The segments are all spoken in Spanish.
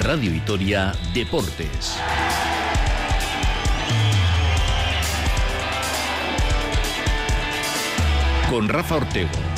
Radio Vitoria Deportes. Con Rafa Ortego.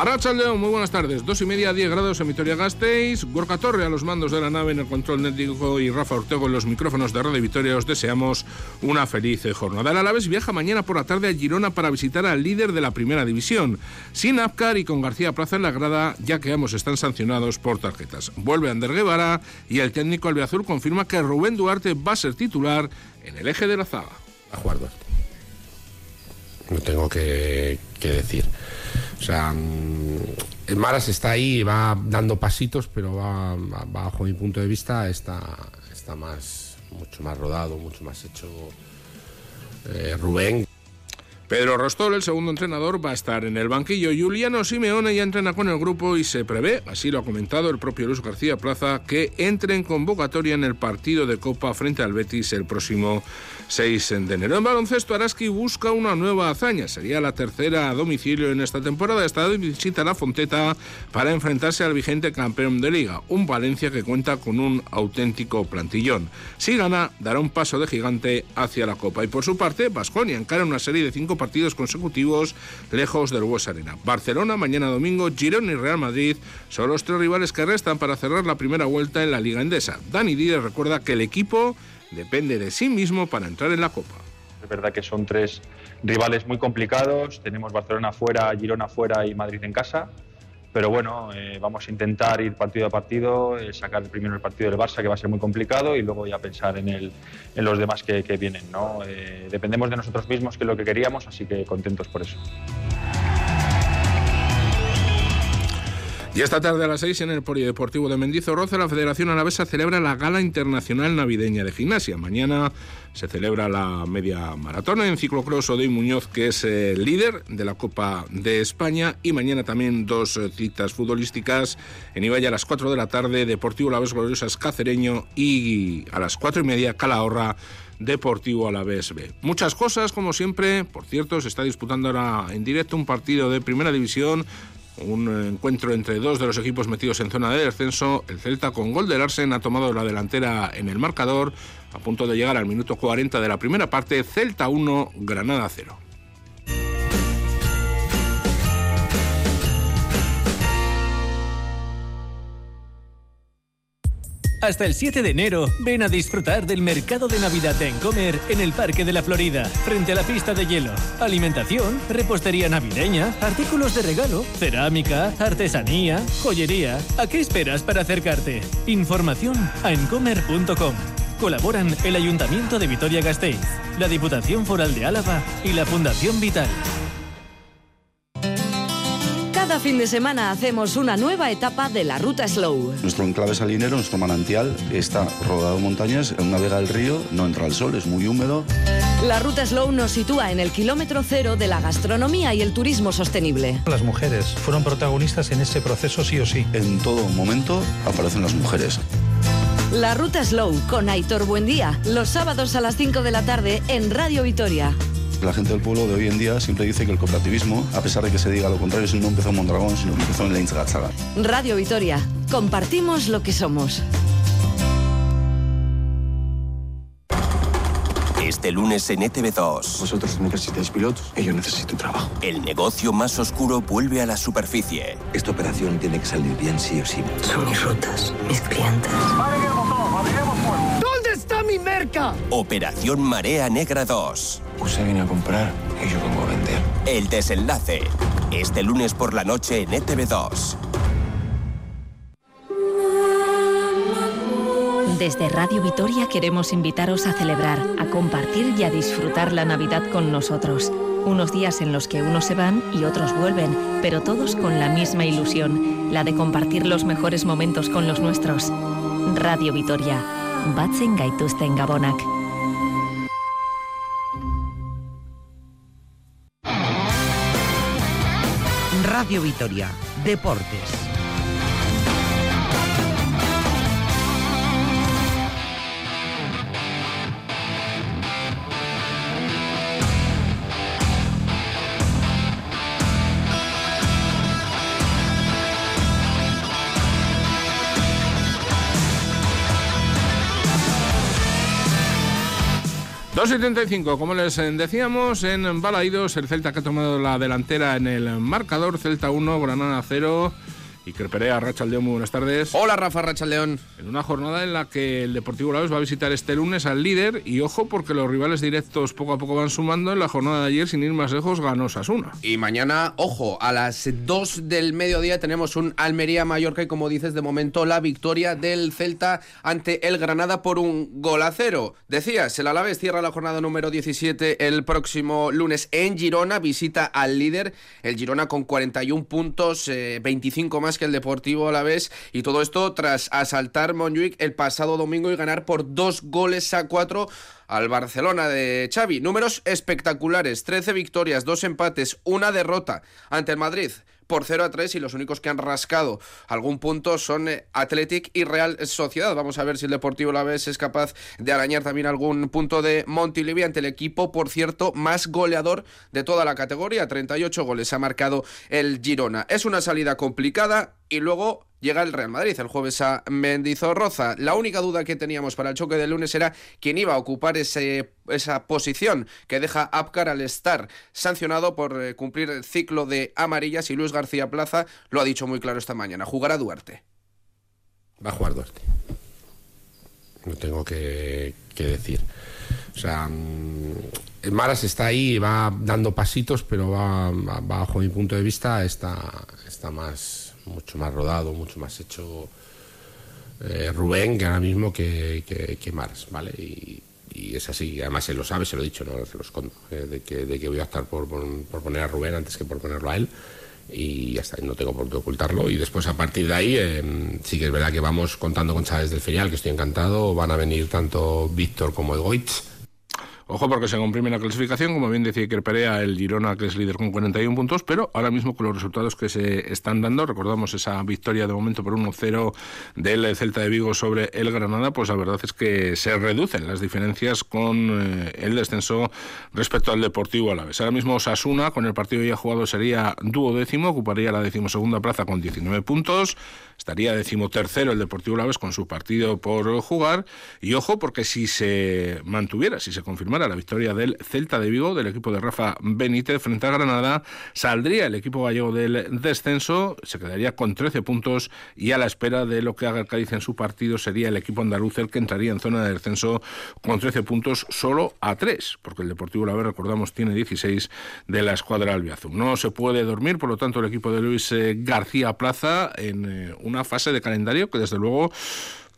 Arracha León, muy buenas tardes. Dos y media, 10 grados en Vitoria Gasteiz. Gorka Torre a los mandos de la nave en el control técnico y Rafa Ortego en los micrófonos de Radio Vitoria. Os deseamos una feliz jornada. El Alaves viaja mañana por la tarde a Girona para visitar al líder de la primera división. Sin Apcar y con García Plaza en la grada, ya que ambos están sancionados por tarjetas. Vuelve Ander Guevara y el técnico albiazul confirma que Rubén Duarte va a ser titular en el eje de la zaga. A jugar No tengo que, que decir. O sea, el Maras está ahí, va dando pasitos, pero va, bajo mi punto de vista está, está más, mucho más rodado, mucho más hecho eh, Rubén. Pedro Rostol, el segundo entrenador, va a estar en el banquillo. Juliano Simeone ya entrena con el grupo y se prevé, así lo ha comentado el propio Luis García Plaza, que entre en convocatoria en el partido de Copa frente al Betis el próximo 6 de enero. En baloncesto, Araski busca una nueva hazaña. Sería la tercera a domicilio en esta temporada. Esta visita la Fonteta para enfrentarse al vigente campeón de liga, un Valencia que cuenta con un auténtico plantillón. Si gana, dará un paso de gigante hacia la Copa. Y por su parte, Basconia encara una serie de cinco partidos consecutivos lejos del Hues Arena. Barcelona, mañana domingo, Girona y Real Madrid son los tres rivales que restan para cerrar la primera vuelta en la Liga Endesa. Dani Díaz recuerda que el equipo depende de sí mismo para entrar en la Copa. Es verdad que son tres rivales muy complicados. Tenemos Barcelona fuera, Girona fuera y Madrid en casa. Pero bueno, eh, vamos a intentar ir partido a partido, eh, sacar primero el partido del Barça, que va a ser muy complicado, y luego ya pensar en, el, en los demás que, vienen. ¿no? Eh, dependemos de nosotros mismos, que es lo que queríamos, así que contentos por eso. Y esta tarde a las 6 en el Polideportivo de Mendizorroza, la Federación Alavesa celebra la Gala Internacional Navideña de Gimnasia. Mañana se celebra la media maratona en ciclocross Odey Muñoz, que es el líder de la Copa de España. Y mañana también dos eh, citas futbolísticas en Ibaya a las 4 de la tarde, Deportivo Alavés Gloriosas Cacereño y a las 4 y media Calahorra. Deportivo a la BSB. Muchas cosas, como siempre. Por cierto, se está disputando ahora en directo un partido de primera división un encuentro entre dos de los equipos metidos en zona de descenso. El Celta con gol del Arsen ha tomado la delantera en el marcador a punto de llegar al minuto 40 de la primera parte. Celta 1, Granada 0. Hasta el 7 de enero, ven a disfrutar del mercado de Navidad de Encomer en el Parque de la Florida, frente a la pista de hielo. Alimentación, repostería navideña, artículos de regalo, cerámica, artesanía, joyería. ¿A qué esperas para acercarte? Información a encomer.com. Colaboran el Ayuntamiento de Vitoria-Gasteiz, la Diputación Foral de Álava y la Fundación Vital. Cada fin de semana hacemos una nueva etapa de la ruta Slow. Nuestro enclave salinero, nuestro manantial, está rodado en montañas, navega el río, no entra el sol, es muy húmedo. La ruta Slow nos sitúa en el kilómetro cero de la gastronomía y el turismo sostenible. Las mujeres fueron protagonistas en ese proceso sí o sí. En todo momento aparecen las mujeres. La ruta Slow con Aitor Buendía, los sábados a las 5 de la tarde en Radio Vitoria. La gente del pueblo de hoy en día siempre dice que el cooperativismo, a pesar de que se diga lo contrario, no empezó en Mondragón, sino que empezó en Leinz Radio Vitoria, compartimos lo que somos. Este lunes en ETV2. Vosotros necesitáis pilotos y yo necesito trabajo. El negocio más oscuro vuelve a la superficie. Esta operación tiene que salir bien sí o sí. Son mis rutas, mis clientes. Operación Marea Negra 2. Usted viene a comprar y yo vengo a vender. El desenlace. Este lunes por la noche en ETV2. Desde Radio Vitoria queremos invitaros a celebrar, a compartir y a disfrutar la Navidad con nosotros. Unos días en los que unos se van y otros vuelven, pero todos con la misma ilusión, la de compartir los mejores momentos con los nuestros. Radio Vitoria. Batzen gaituzten gabonak. Radio Vitoria, Deportes. 2.75, como les eh, decíamos, en Balaídos, el Celta que ha tomado la delantera en el marcador, Celta 1, Granada 0. Iker Perea, Rachaldeón, muy buenas tardes. Hola Rafa Rachaldeón. En una jornada en la que el Deportivo Laos va a visitar este lunes al líder y ojo porque los rivales directos poco a poco van sumando. En la jornada de ayer, sin ir más lejos, ganó Sasuna. Y mañana, ojo, a las 2 del mediodía tenemos un Almería-Mallorca y como dices, de momento la victoria del Celta ante el Granada por un gol a cero. Decías, el Alavés cierra la jornada número 17 el próximo lunes en Girona, visita al líder, el Girona con 41 puntos, 25 eh, más el Deportivo a la vez y todo esto tras asaltar Montjuic el pasado domingo y ganar por dos goles a cuatro al Barcelona de Xavi. Números espectaculares, 13 victorias, dos empates, una derrota ante el Madrid por 0 a 3 y los únicos que han rascado algún punto son eh, Athletic y Real Sociedad. Vamos a ver si el Deportivo La Vez es capaz de arañar también algún punto de Montilivi ante el equipo, por cierto, más goleador de toda la categoría. 38 goles ha marcado el Girona. Es una salida complicada y luego llega el Real Madrid el jueves a Mendizorroza. La única duda que teníamos para el choque del lunes era quién iba a ocupar ese, esa posición que deja Apcar al estar sancionado por eh, cumplir el ciclo de amarillas y Luis García Plaza lo ha dicho muy claro esta mañana. Jugará Duarte. Va a jugar Duarte. No tengo que, decir. O sea, mm, Maras está ahí, va dando pasitos, pero va, bajo mi punto de vista está, está más mucho más rodado, mucho más hecho eh, Rubén que ahora mismo que, que, Mars, ¿vale? Y, es así, además él lo sabe, se lo he dicho, no se lo escondo, eh, de, que, de que voy a optar por, por, poner a Rubén antes que por ponerlo a él. Y ya está, no tengo por qué ocultarlo. Y después a partir de ahí em, sí que es verdad que vamos contando con Chávez del Ferial, que estoy encantado, van a venir tanto Víctor como Egoitz Ojo porque se comprime la clasificación, como bien decía Iker Perea, el Girona que es líder con 41 puntos, pero ahora mismo con los resultados que se están dando, recordamos esa victoria de momento por 1-0 del Celta de Vigo sobre el Granada, pues la verdad es que se reducen las diferencias con eh, el descenso respecto al Deportivo a la vez. Ahora mismo Sasuna, con el partido ya jugado, sería duodécimo, ocuparía la decimosegunda plaza con 19 puntos, estaría decimotercero el Deportivo Alavés con su partido por jugar, y ojo porque si se mantuviera, si se confirmara la victoria del Celta de Vigo, del equipo de Rafa Benítez frente a Granada, saldría el equipo gallego del descenso, se quedaría con 13 puntos y a la espera de lo que haga el Cádiz en su partido sería el equipo andaluz el que entraría en zona de descenso con 13 puntos solo a 3, porque el Deportivo La recordamos, tiene 16 de la escuadra albiazul. No se puede dormir, por lo tanto, el equipo de Luis eh, García Plaza en eh, una fase de calendario que desde luego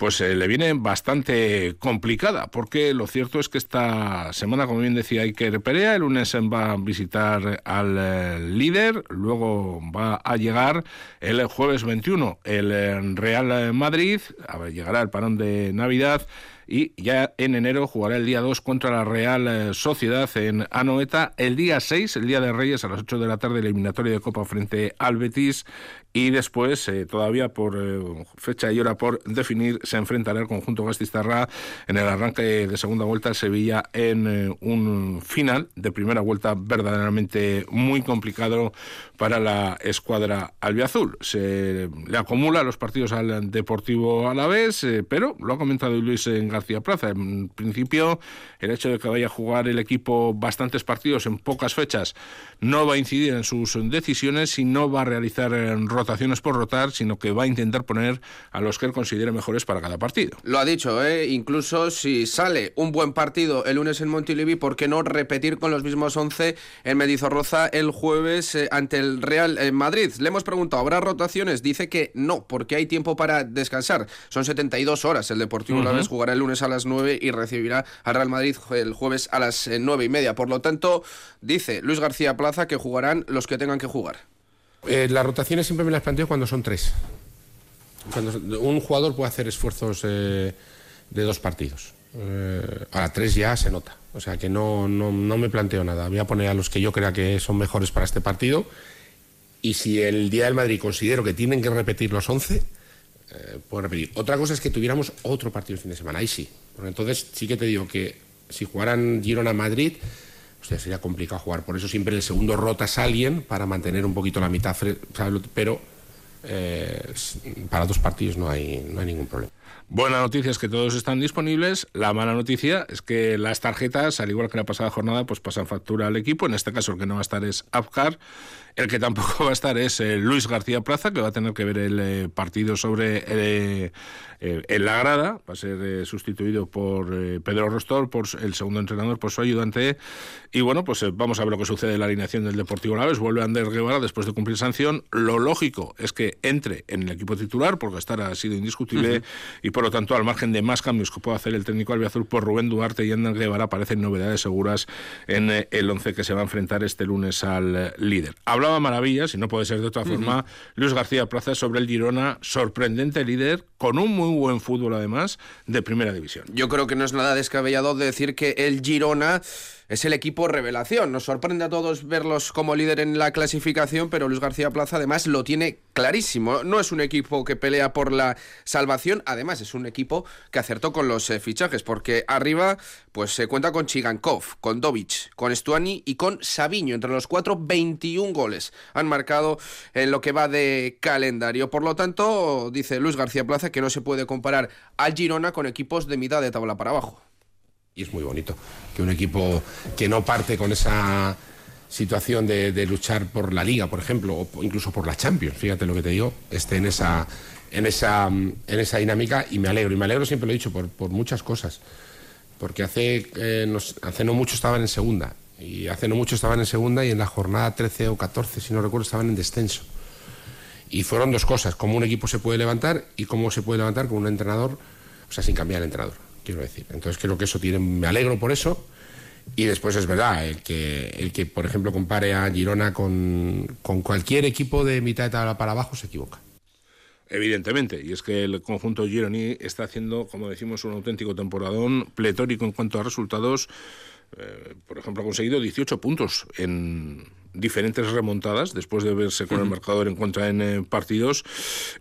pues eh, le viene bastante complicada, porque lo cierto es que esta semana, como bien decía Iker Perea, el lunes va a visitar al eh, líder, luego va a llegar el jueves 21 el eh, Real Madrid, a ver, llegará el parón de Navidad y ya en enero jugará el día 2 contra la Real Sociedad en Anoeta, el día 6, el día de Reyes a las 8 de la tarde, eliminatoria de Copa frente al Betis y después, eh, todavía por eh, fecha y hora por definir, se enfrentará el conjunto Gastistarra en el arranque de segunda vuelta al Sevilla en eh, un final de primera vuelta verdaderamente muy complicado para la escuadra albiazul. Se le acumula los partidos al Deportivo a la vez, pero lo ha comentado Luis García Plaza. En principio, el hecho de que vaya a jugar el equipo bastantes partidos en pocas fechas no va a incidir en sus decisiones y no va a realizar rotaciones por rotar, sino que va a intentar poner a los que él considere mejores para cada partido. Lo ha dicho, ¿eh? incluso si sale un buen partido el lunes en Montilivi, ¿por qué no repetir con los mismos 11 en Medizorroza el jueves eh, ante el Real en Madrid? Le hemos preguntado, ¿habrá rotaciones? Dice que no, porque hay tiempo para descansar. Son 72 horas. El Deportivo uh -huh. jugará el lunes a las 9 y recibirá al Real Madrid el jueves a las 9 eh, y media. Por lo tanto, dice Luis García Plaza que jugarán los que tengan que jugar. Eh, las rotaciones siempre me las planteo cuando son tres. Cuando un jugador puede hacer esfuerzos eh, de dos partidos. Eh, tres ya se nota. O sea que no, no, no, me planteo nada. Voy a poner a los que yo crea que son mejores para este partido. Y si el día del Madrid considero que tienen que repetir los 11, eh, puedo repetir. Otra cosa es que tuviéramos otro partido el fin de semana. Ahí sí. Porque entonces sí que te digo que si jugaran Girona-Madrid sea, sería complicado jugar. Por eso siempre en el segundo rotas a alguien para mantener un poquito la mitad, pero eh, para dos partidos no hay, no hay ningún problema. Buena noticia es que todos están disponibles. La mala noticia es que las tarjetas, al igual que la pasada jornada, pues pasan factura al equipo. En este caso, el que no va a estar es Apcar. El que tampoco va a estar es eh, Luis García Plaza, que va a tener que ver el eh, partido sobre eh, en la grada. Va a ser sustituido por Pedro Rostol, por el segundo entrenador, por su ayudante. Y bueno, pues vamos a ver lo que sucede en la alineación del Deportivo Laves. Vuelve Ander Guevara después de cumplir sanción. Lo lógico es que entre en el equipo titular, porque estar ha sido indiscutible. Y por lo tanto, al margen de más cambios que pueda hacer el técnico albiazul, por Rubén Duarte y Ander Guevara aparecen novedades seguras en el 11 que se va a enfrentar este lunes al líder hablaba maravillas, y no puede ser de otra forma, Luis García Plaza sobre el Girona, sorprendente líder, con un muy buen fútbol además, de primera división. Yo creo que no es nada descabellado decir que el Girona es el equipo revelación. Nos sorprende a todos verlos como líder en la clasificación, pero Luis García Plaza además lo tiene clarísimo. No es un equipo que pelea por la salvación, además es un equipo que acertó con los eh, fichajes, porque arriba pues se cuenta con Chigankov, con Dovic, con Stuani y con Sabiño. Entre los cuatro, 21 goles han marcado en lo que va de calendario. Por lo tanto, dice Luis García Plaza que no se puede comparar al Girona con equipos de mitad de tabla para abajo. Y es muy bonito que un equipo que no parte con esa situación de, luchar por la liga, por ejemplo, o incluso por la Champions, fíjate lo que te digo, esté en esa, en esa, en esa dinámica y me alegro. Y me alegro, siempre lo he dicho, por, muchas cosas. Porque hace, eh, hace no mucho estaban en segunda. Y hace no mucho estaban en segunda y en la jornada 13 o 14, si no recuerdo, estaban en descenso. Y fueron dos cosas, cómo un equipo se puede levantar y cómo se puede levantar con un entrenador, o sea, sin cambiar el entrenador quiero decir. Entonces creo que eso tiene, me alegro por eso. Y después es verdad, el que, el que por ejemplo, compare a Girona con, con cualquier equipo de mitad de tabla para abajo se equivoca. Evidentemente, y es que el conjunto Gironi está haciendo, como decimos, un auténtico temporadón pletórico en cuanto a resultados. Eh, por ejemplo, ha conseguido 18 puntos en diferentes remontadas después de verse con el marcador en contra en eh, partidos.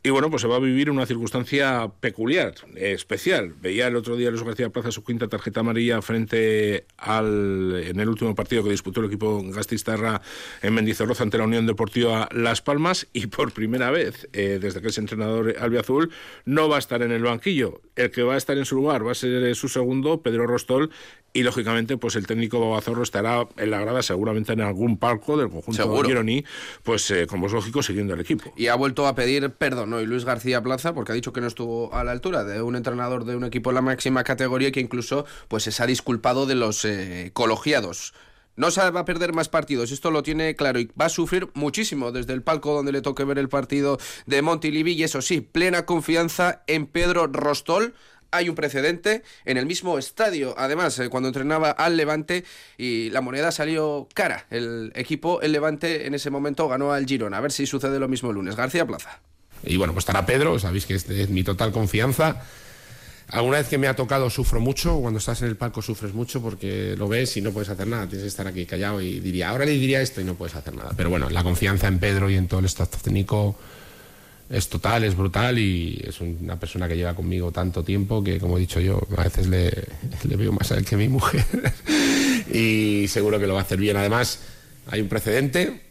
Y bueno, pues se va a vivir una circunstancia peculiar, especial. Veía el otro día Luis García Plaza su quinta tarjeta amarilla frente al en el último partido que disputó el equipo Gastistarra en Mendizorroza ante la Unión Deportiva Las Palmas y por primera vez eh, desde que es entrenador albiazul no va a estar en el banquillo. El que va a estar en su lugar va a ser eh, su segundo, Pedro Rostol, y lógicamente pues el técnico Babazorro estará en la grada seguramente en algún palco del conjunto de Gironi, pues eh, como es lógico siguiendo el equipo. Y ha vuelto a pedir perdón hoy Luis García Plaza porque ha dicho que no estuvo a la altura de un entrenador de un equipo en la máxima categoría y que incluso pues se ha disculpado de los eh. No se va a perder más partidos, esto lo tiene claro y va a sufrir muchísimo desde el palco donde le toque ver el partido de Montilivi y eso sí, plena confianza en Pedro Rostol, hay un precedente en el mismo estadio, además, eh, cuando entrenaba al Levante y la moneda salió cara. El equipo, el Levante, en ese momento ganó al Girona. A ver si sucede lo mismo el lunes. García Plaza. Y bueno, pues estará Pedro, sabéis que es mi total confianza. Alguna vez que me ha tocado sufro mucho, cuando estás en el palco sufres mucho porque lo ves y no puedes hacer nada, tienes que estar aquí callado y diría, ahora le diría esto y no puedes hacer nada. Pero bueno, la confianza en Pedro y en todo el staff técnico es total, es brutal y es una persona que lleva conmigo tanto tiempo que, como he dicho yo, a veces le, veo más a él que a mi mujer y seguro que lo va a hacer bien. Además, hay un precedente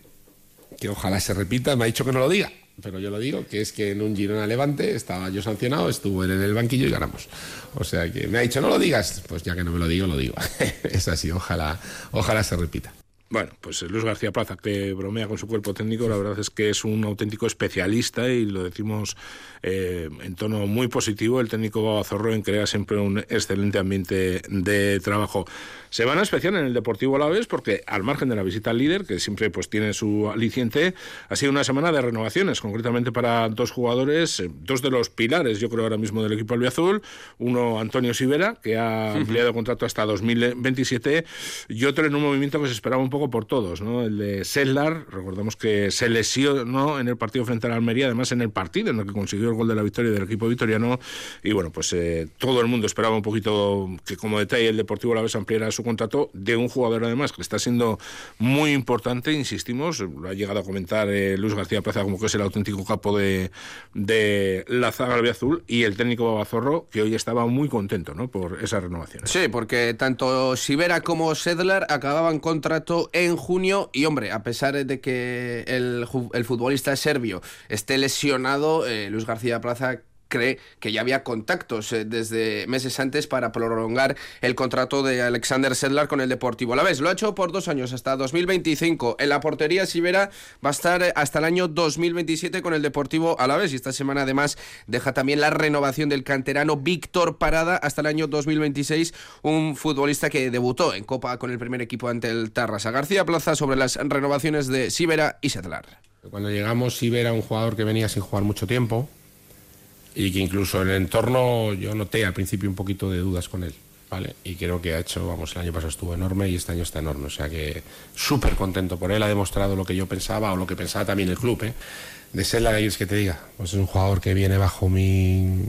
que ojalá se repita, me ha dicho que no lo diga, pero yo lo digo, que es que en un Girona Levante estaba yo sancionado, estuvo en el banquillo y ganamos. O sea que me ha dicho no lo digas, pues ya que no me lo digo, lo digo. es así, ojalá, ojalá se repita. Bueno, pues Luis García Plaza, que bromea con su cuerpo técnico, la verdad es que es un auténtico especialista y lo decimos eh, en tono muy positivo. El técnico Babazorro en crea siempre un excelente ambiente de trabajo. Semana especial en el Deportivo Alavés porque al margen de la visita al líder, que siempre pues tiene su aliciente, ha sido una semana de renovaciones, concretamente para dos jugadores, eh, dos de los pilares, yo creo ahora mismo del equipo albiazul, uno Antonio Sivera, que ha ampliado contrato hasta 2027, y otro en un movimiento que se esperaba un poco por todos, ¿no? El de Sedlar, recordamos que se lesionó en el partido frente a la Almería, además en el partido en el que consiguió el gol de la victoria del equipo vitoriano, y bueno, pues eh, todo el mundo esperaba un poquito que como detalle el Deportivo Alavés ampliara su contrato de un jugador además que está siendo muy importante, insistimos, lo ha llegado a comentar eh, Luis García Plaza como que es el auténtico capo de, de la zaga azul y el técnico Babazorro que hoy estaba muy contento ¿no? por esa renovación. Sí, porque tanto Sivera como Sedlar acababan contrato en junio y hombre, a pesar de que el, el futbolista serbio esté lesionado, eh, Luis García Plaza cree que ya había contactos eh, desde meses antes para prolongar el contrato de Alexander Sedlar con el Deportivo La Lo ha hecho por dos años, hasta 2025. En la portería Sibera va a estar eh, hasta el año 2027 con el Deportivo Alavés y esta semana además deja también la renovación del canterano Víctor Parada hasta el año 2026, un futbolista que debutó en Copa con el primer equipo ante el Tarrasa. García Plaza sobre las renovaciones de Sibera y Sedlar. Cuando llegamos Sibera era un jugador que venía sin jugar mucho tiempo, y que incluso en el entorno yo noté al principio un poquito de dudas con él. ¿vale? Y creo que ha hecho, vamos, el año pasado estuvo enorme y este año está enorme. O sea que súper contento por él, ha demostrado lo que yo pensaba o lo que pensaba también el club. ¿eh? De ser la que te diga, pues es un jugador que viene bajo mi.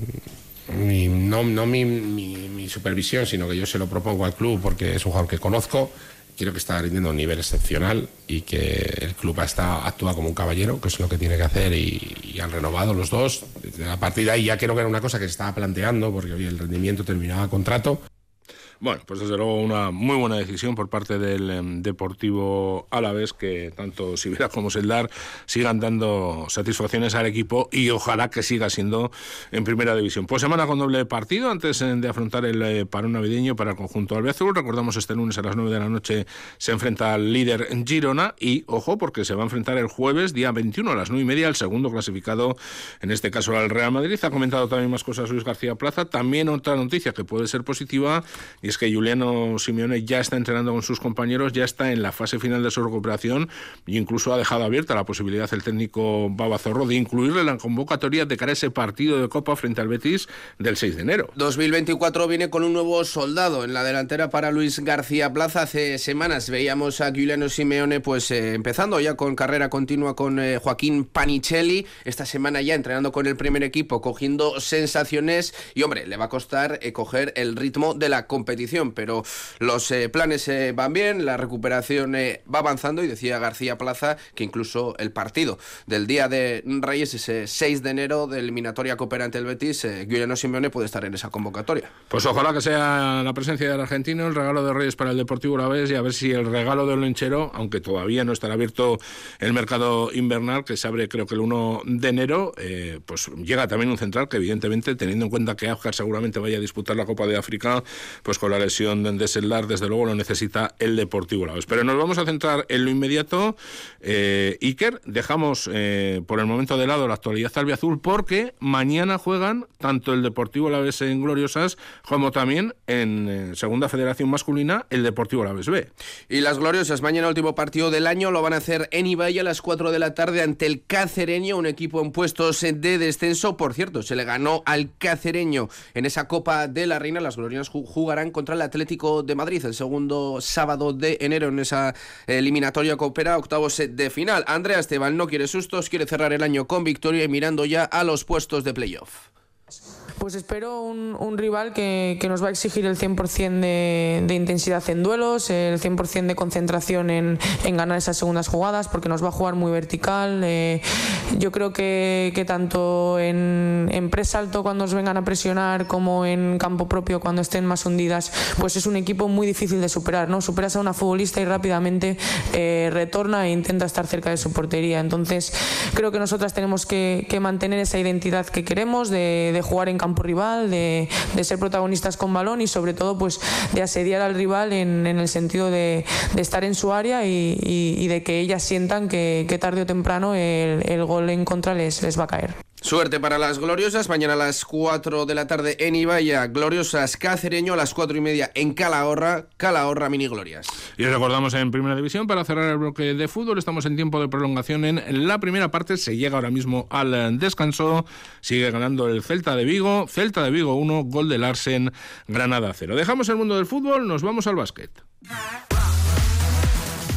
no, no mi, mi supervisión, sino que yo se lo propongo al club porque es un jugador que conozco quiero que está rindiendo a un nivel excepcional y que el club está, actúa como un caballero, que es lo que tiene que hacer, y, han renovado los dos. A partir de ahí ya creo que era una cosa que se estaba planteando, porque hoy el rendimiento terminaba contrato. Bueno, pues desde luego una muy buena decisión por parte del em, Deportivo Alavés, que tanto Sibera como Seldar sigan dando satisfacciones al equipo y ojalá que siga siendo en primera división. Pues semana con doble partido antes eh, de afrontar el eh, parón navideño para el conjunto albiazul. Recordamos este lunes a las 9 de la noche se enfrenta al líder Girona y ojo porque se va a enfrentar el jueves día 21 a las 9 y media el segundo clasificado, en este caso al Real Madrid. Ha comentado también más cosas Luis García Plaza. También otra noticia que puede ser positiva es que Juliano Simeone ya está entrenando con sus compañeros, ya está en la fase final de su recuperación e incluso ha dejado abierta la posibilidad el técnico Baba Zorro de incluirle en la convocatoria de cara a ese partido de Copa frente al Betis del 6 de enero. 2024 viene con un nuevo soldado en la delantera para Luis García Plaza. Hace semanas veíamos a Giuliano Simeone pues eh, empezando ya con carrera continua con eh, Joaquín Panicelli. Esta semana ya entrenando con el primer equipo, cogiendo sensaciones y hombre, le va a costar eh, coger el ritmo de la competición pero los eh, planes eh, van bien, la recuperación eh, va avanzando y decía García Plaza que incluso el partido del día de Reyes, ese 6 de enero de eliminatoria cooperante el Betis, Guillermo Simeone puede estar en esa convocatoria. Pues ojalá que sea la presencia del argentino, el regalo de Reyes para el Deportivo la vez y a ver si el regalo del Lenchero, aunque todavía no estará abierto el mercado invernal, que se abre creo que el 1 de enero, pues llega también un central que evidentemente, teniendo en cuenta que África seguramente vaya a disputar la Copa de África, pues con la lesión de Seldar, desde luego lo necesita el Deportivo Laos. Pero nos vamos a centrar en lo inmediato. Eh, Iker, dejamos eh, por el momento de lado la actualidad albiazul porque mañana juegan tanto el Deportivo Laves en Gloriosas como también en eh, Segunda Federación Masculina el Deportivo Laves B. Y las Gloriosas, mañana último partido del año, lo van a hacer en Ibai a las 4 de la tarde ante el Cacereño, un equipo en puestos de descenso. Por cierto, se le ganó al Cacereño en esa Copa de la Reina. Las Gloriosas jugarán contra el Atlético de Madrid el segundo sábado de enero en esa eliminatoria coopera, octavos de final. Andrea Esteban no quiere sustos, quiere cerrar el año con victoria y mirando ya a los puestos de playoff. Pues espero un, un rival que, que, nos va a exigir el 100% de, de, intensidad en duelos, el 100% de concentración en, en, ganar esas segundas jugadas, porque nos va a jugar muy vertical. Eh, yo creo que, que tanto en, en presa alto cuando nos vengan a presionar como en campo propio cuando estén más hundidas, pues es un equipo muy difícil de superar. ¿no? Superas a una futbolista y rápidamente eh, retorna e intenta estar cerca de su portería. Entonces creo que nosotras tenemos que, que mantener esa identidad que queremos de, de jugar en campo campo rival, de, de, ser protagonistas con balón y sobre todo pues de asediar al rival en, en el sentido de, estar en su área y, de que ellas sientan que, que tarde o temprano el, el, gol en contra les, les va a caer. Suerte para las gloriosas. Mañana a las 4 de la tarde en Ibaya. Gloriosas Cacereño a las 4 y media en Calahorra. Calahorra Mini Glorias. Y recordamos en Primera División para cerrar el bloque de fútbol. Estamos en tiempo de prolongación en la primera parte. Se llega ahora mismo al descanso. Sigue ganando el Celta de Vigo. Celta de Vigo 1, gol del Larsen, Granada 0. Dejamos el mundo del fútbol. Nos vamos al básquet.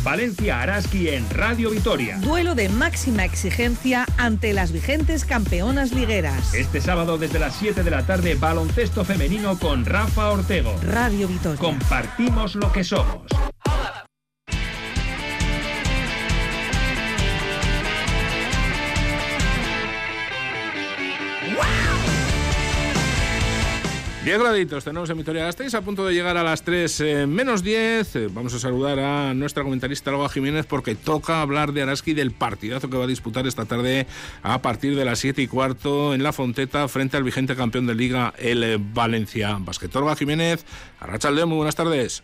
Valencia Araski en Radio Vitoria. Duelo de máxima exigencia ante las vigentes campeonas ligueras. Este sábado desde las 7 de la tarde, baloncesto femenino con Rafa Ortego. Radio Vitoria. Compartimos lo que somos. 10 graditos tenemos en Vitoria Gasteiz, a punto de llegar a las 3 eh, menos 10. Eh, vamos a saludar a nuestra comentarista Olga Jiménez porque toca hablar de Araski del partidazo que va a disputar esta tarde a partir de las 7 y cuarto en la Fonteta frente al vigente campeón de Liga, el Valencia Basket. Olga Jiménez, Arrachalde, muy buenas tardes.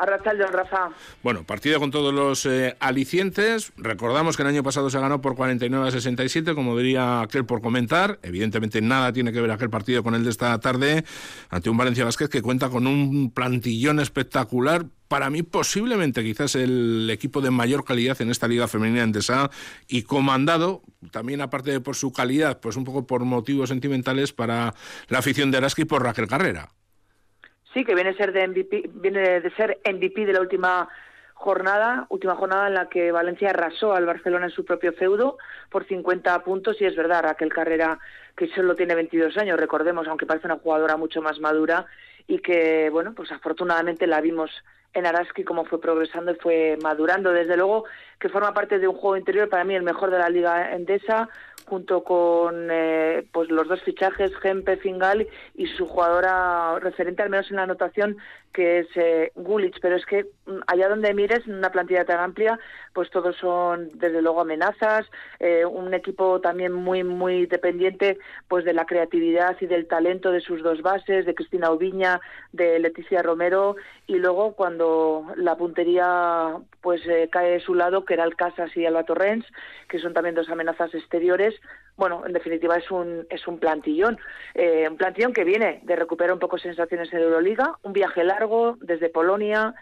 Arrachaldeón, Rafa. Bueno, partido con todos los eh, alicientes. Recordamos que el año pasado se ganó por 49 a 67, como diría aquel por comentar. Evidentemente nada tiene que ver aquel partido con el de esta tarde ante un Valencia Vázquez que cuenta con un plantillón espectacular. Para mí, posiblemente, quizás el equipo de mayor calidad en esta Liga Femenina Endesa y comandado, también aparte de por su calidad, pues un poco por motivos sentimentales para la afición de Araski por Raquel Carrera. Sí, que viene a ser de MVP, viene de ser MVP de la última jornada, última jornada en la que Valencia arrasó al Barcelona en su propio feudo por 50 puntos y es verdad, Raquel Carrera que solo tiene 22 años, recordemos, aunque parece una jugadora mucho más madura y que, bueno, pues afortunadamente la vimos en Araski cómo fue progresando y fue madurando. Desde luego que forma parte de un juego interior para mí el mejor de la Liga Endesa, junto con eh, pues los dos fichajes, Gempe, Fingal y su jugadora referente, al menos en la anotación, que es eh, Gulich. Pero es que mm, allá donde mires, en una plantilla tan amplia, pues todos son desde luego amenazas, eh, un equipo también muy, muy dependiente pues de la creatividad y del talento de sus dos bases, de Cristina Ubiña, de Leticia Romero, y luego cuando la puntería pues cae de su lado, que era el Casas y Alba Torrens, que son también dos amenazas exteriores, bueno, en definitiva es un, es un plantillón. Eh, un plantillón que viene de recuperar un poco sensaciones en Euroliga, un viaje largo desde Polonia.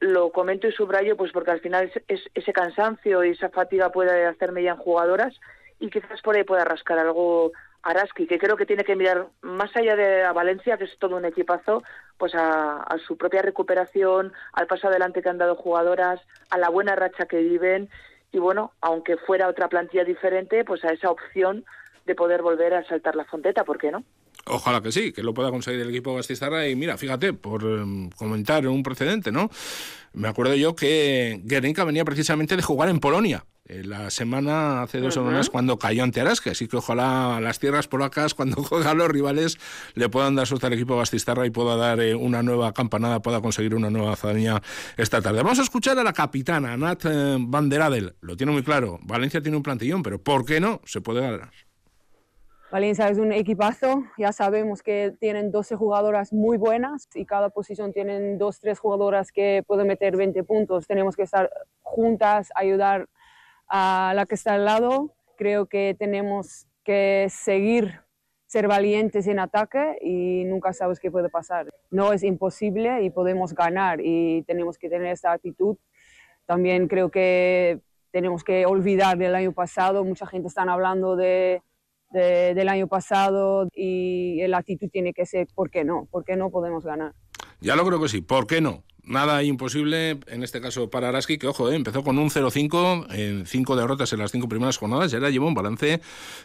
Lo comento y subrayo pues porque al final es, ese cansancio y esa fatiga puede hacer media en jugadoras y quizás por ahí pueda rascar algo Araski, que creo que tiene que mirar más allá de a Valencia, que es todo un equipazo, pues a, a, su propia recuperación, al paso adelante que han dado jugadoras, a la buena racha que viven y bueno, aunque fuera otra plantilla diferente, pues a esa opción de poder volver a saltar la fonteta, ¿por qué no? Ojalá que sí, que lo pueda conseguir el equipo Gastistarra. Y mira, fíjate, por em, comentar un precedente, ¿no? Me acuerdo yo que Guernica venía precisamente de jugar en Polonia. la semana, hace dos semanas, cuando cayó ante Araske. Así que ojalá las tierras polacas, cuando juegan los rivales, le puedan dar suerte al equipo Gastistarra y pueda dar eh, una nueva campanada, pueda conseguir una nueva hazaña esta tarde. Vamos a escuchar a la capitana, Nat eh, Van der Adel. Lo tiene muy claro. Valencia tiene un plantillón, pero ¿por qué no? Se puede ganar. Valencia es un equipazo, ya sabemos que tienen 12 jugadoras muy buenas y cada posición tienen dos, tres jugadoras que pueden meter 20 puntos. Tenemos que estar juntas, ayudar a la que está al lado. Creo que tenemos que seguir ser valientes en ataque y nunca sabes qué puede pasar. No es imposible y podemos ganar y tenemos que tener esa actitud. También creo que tenemos que olvidar del año pasado. Mucha gente está hablando de del año pasado y la actitud tiene que ser, ¿por qué no? ¿Por qué no podemos ganar? Ya lo creo que sí, ¿por qué no? Nada imposible, en este caso para Araski, que ojo, eh, empezó con un 0-5 en cinco derrotas en las cinco primeras jornadas y ahora lleva un balance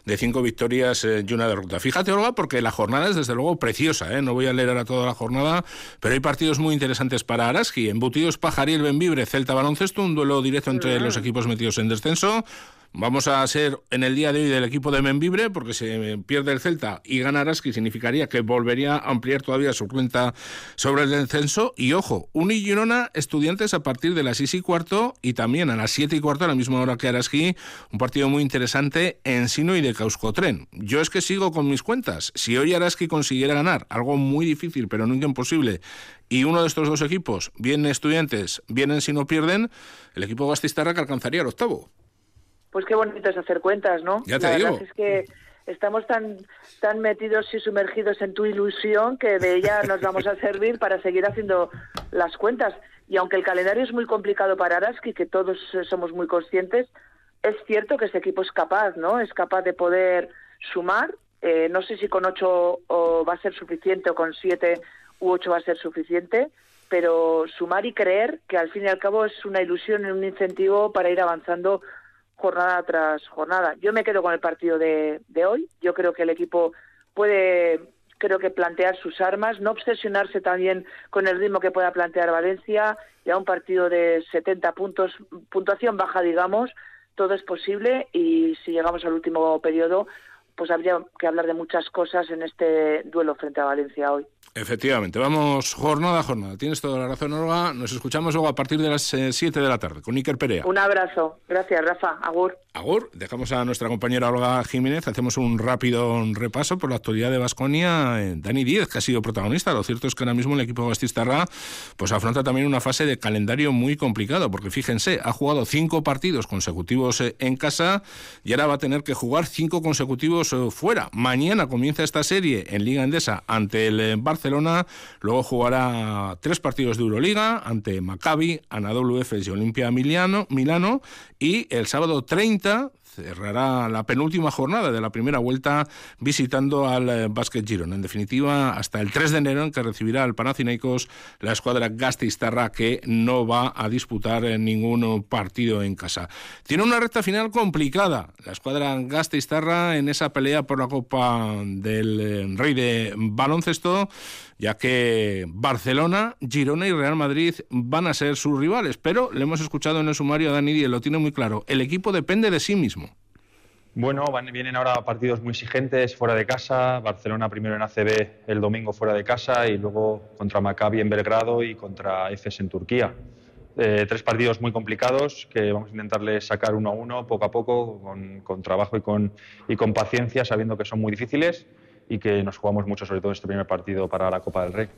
de cinco victorias eh, y una derrota. Fíjate, Olga, porque la jornada es desde luego preciosa, ¿eh? no voy a leer ahora toda la jornada, pero hay partidos muy interesantes para Araski. Embutidos Pajariel Benvibre, Celta Baloncesto, un duelo directo entre los equipos metidos en descenso. Vamos a ser en el día de hoy del equipo de Membibre, porque se pierde el Celta y gana Araski, significaría que volvería a ampliar todavía su cuenta sobre el descenso. Y ojo, un y Girona, estudiantes a partir de las 6 y cuarto y también a las 7 y cuarto, a la misma hora que Araski, un partido muy interesante en Sino y de Causcotren. Yo es que sigo con mis cuentas. Si hoy Araski consiguiera ganar, algo muy difícil, pero nunca imposible, y uno de estos dos equipos, bien estudiantes, vienen si no pierden, el equipo Gastistarra que alcanzaría el octavo. Pues qué bonito es hacer cuentas, ¿no? Ya te la digo. verdad es que estamos tan tan metidos y sumergidos en tu ilusión que de ella nos vamos a servir para seguir haciendo las cuentas. Y aunque el calendario es muy complicado para Araski, que todos somos muy conscientes, es cierto que este equipo es capaz, ¿no? Es capaz de poder sumar. Eh, no sé si con ocho o va a ser suficiente o con siete u ocho va a ser suficiente, pero sumar y creer que al fin y al cabo es una ilusión y un incentivo para ir avanzando jornada tras jornada. Yo me quedo con el partido de, de hoy. Yo creo que el equipo puede creo que plantear sus armas, no obsesionarse también con el ritmo que pueda plantear Valencia, ya un partido de 70 puntos, puntuación baja, digamos, todo es posible y si llegamos al último periodo, pues habría que hablar de muchas cosas en este duelo frente a Valencia hoy. Efectivamente, vamos jornada a jornada. Tienes toda la razón, Olga. Nos escuchamos luego a partir de las 7 eh, de la tarde con Iker Perea. Un abrazo. Gracias, Rafa. Agur. Agur. Dejamos a nuestra compañera Olga Jiménez. Hacemos un rápido repaso por la actualidad de Vasconia. Eh, Dani Díez, que ha sido protagonista. Lo cierto es que ahora mismo el equipo Gastistarra pues afronta también una fase de calendario muy complicado, porque fíjense, ha jugado cinco partidos consecutivos eh, en casa y ahora va a tener que jugar cinco consecutivos fuera. Mañana comienza esta serie en Liga Endesa ante el Barcelona luego jugará tres partidos de Euroliga ante Maccabi, Anadolu Efes y Olimpia Milano, Milano y el sábado 30 cerrará la penúltima jornada de la primera vuelta visitando al eh, Basket Girona. En definitiva, hasta el 3 de enero en que recibirá al Panathinaikos la escuadra Gastistarra que no va a disputar eh, ningún partido en casa. Tiene una recta final complicada la escuadra Gastistarra en esa pelea por la Copa del eh, Rey de Baloncesto ya que Barcelona, Girona y Real Madrid van a ser sus rivales. Pero le hemos escuchado en el sumario a Dani Díez, lo tiene muy claro. El equipo depende de sí mismo. Bueno, vienen ahora partidos muy exigentes fuera de casa. Barcelona primero en ACB el domingo fuera de casa y luego contra Maccabi en Belgrado y contra EFES en Turquía. Eh, tres partidos muy complicados que vamos a intentarle sacar uno a uno, poco a poco, con, trabajo y y con paciencia, sabiendo que son muy difíciles y que nos jugamos mucho, sobre todo este primer partido para la Copa del Rey.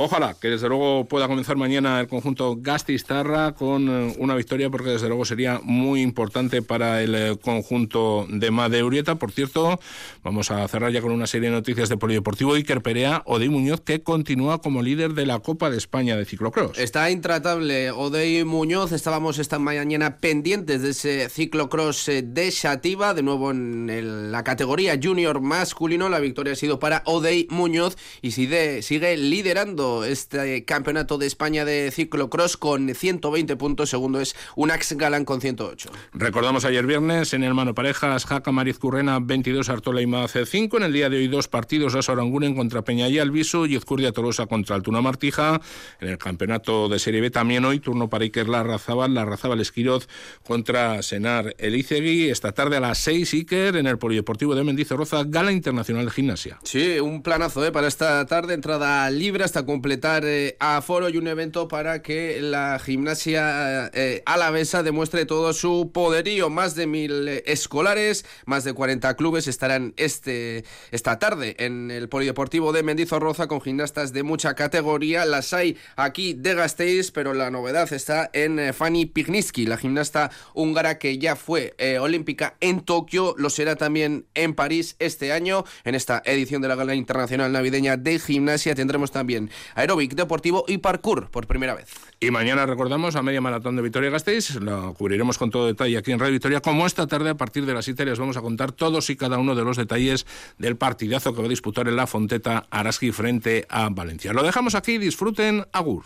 Ojalá que desde luego pueda comenzar mañana el conjunto Gastistarra con eh, una victoria porque desde luego sería muy importante para el eh, conjunto de Madeurieta. Por cierto, vamos a cerrar ya con una serie de noticias de polideportivo. Iker Perea, Odey Muñoz que continúa como líder de la Copa de España de ciclocross. Está intratable Odey Muñoz. Estábamos esta mañana pendientes de ese ciclocross eh, de Shativa, de nuevo en la categoría junior masculino. La victoria ha sido para Odey Muñoz y sigue, sigue liderando este campeonato de España de ciclocross con 120 puntos. Segundo es Unax Galán con 108. Recordamos ayer viernes en el mano parejas Jaca Mariz Currena 22, Artola y Mace 5. En el día de hoy dos partidos, Raso Aranguren contra Peña y Alviso y Ezcurdia Tolosa contra Altuna Martija. En el campeonato de Serie B también hoy turno para Iker Larrazábal, Larrazábal Esquiroz contra Senar Elizegui. Esta tarde a las 6 Iker en el Polideportivo de Mendizorroza, Gala Internacional de Gimnasia. Sí, un planazo ¿eh? para esta tarde, entrada libre hasta con completar eh, a foro y un evento para que la gimnasia eh, alavesa demuestre todo su poderío. Más de mil eh, escolares, más de 40 clubes estarán este, esta tarde en el Polideportivo de Mendizorroza con gimnastas de mucha categoría. Las hay aquí de Gasteiz, pero la novedad está en Fanny Pigniski, la gimnasta húngara que ya fue olímpica en Tokio, lo será también en París este año. En esta edición de la Gala Internacional Navideña de Gimnasia tendremos también aeróbic deportivo y parkour por primera vez. Y mañana recordamos a media maratón de Vitoria Gasteiz, lo cubriremos con todo detalle aquí en Radio Victoria, como esta tarde a partir de las 7 les vamos a contar todos y cada uno de los detalles del partidazo que va a disputar en la Fonteta Araski frente a Valencia. Lo dejamos aquí, disfruten, agur.